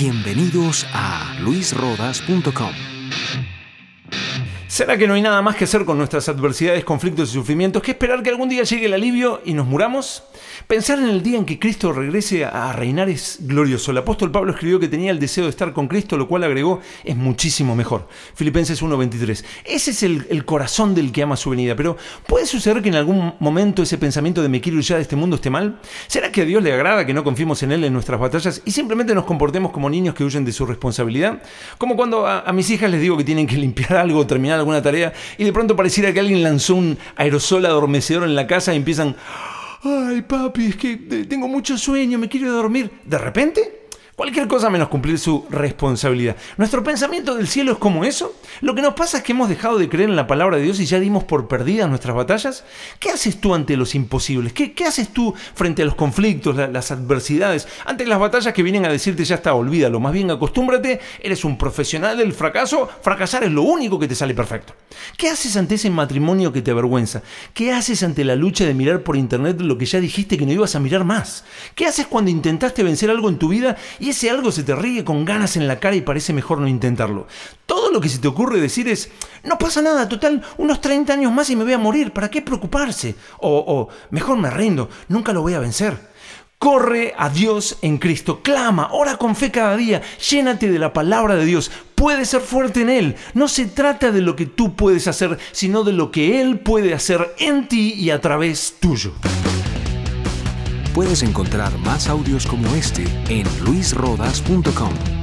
Bienvenidos a luisrodas.com. ¿Será que no hay nada más que hacer con nuestras adversidades, conflictos y sufrimientos que esperar que algún día llegue el alivio y nos muramos? Pensar en el día en que Cristo regrese a reinar es glorioso. El apóstol Pablo escribió que tenía el deseo de estar con Cristo, lo cual agregó es muchísimo mejor. Filipenses 1:23. Ese es el, corazón del que ama su venida. Pero ¿puede suceder que en algún momento ese pensamiento de me quiero ir de este mundo esté mal? ¿Será que a Dios le agrada que no confiemos en Él en nuestras batallas y simplemente nos comportemos como niños que huyen de su responsabilidad? Como cuando a, a mis hijas les digo que tienen que limpiar algo o terminar algo una tarea y de pronto pareciera que alguien lanzó un aerosol adormecedor en la casa y empiezan, ay papi, es que tengo mucho sueño, me quiero dormir. De repente Cualquier cosa menos cumplir su responsabilidad. ¿Nuestro pensamiento del cielo es como eso? ¿Lo que nos pasa es que hemos dejado de creer en la palabra de Dios y ya dimos por perdidas nuestras batallas? ¿Qué haces tú ante los imposibles? ¿Qué, haces tú frente a los conflictos, la, las adversidades, ante las batallas que vienen a decirte ya está, olvídalo? Más bien acostúmbrate, eres un profesional del fracaso, fracasar es lo único que te sale perfecto. ¿Qué haces ante ese matrimonio que te avergüenza? ¿Qué haces ante la lucha de mirar por internet lo que ya dijiste que no ibas a mirar más? ¿Qué haces cuando intentaste vencer algo en tu vida ese algo se te ríe con ganas en la cara y parece mejor no intentarlo. Todo lo que se te ocurre decir es, no pasa nada, total, unos 30 años más y me voy a morir, ¿para qué preocuparse? O, o mejor me rindo, nunca lo voy a vencer. Corre a Dios en Cristo, clama, ora con fe cada día, llénate de la palabra de Dios, puedes ser fuerte en Él. No se trata de lo que tú puedes hacer, sino de lo que Él puede hacer en ti y a través tuyo. Puedes encontrar más audios como este en luisrodas.com.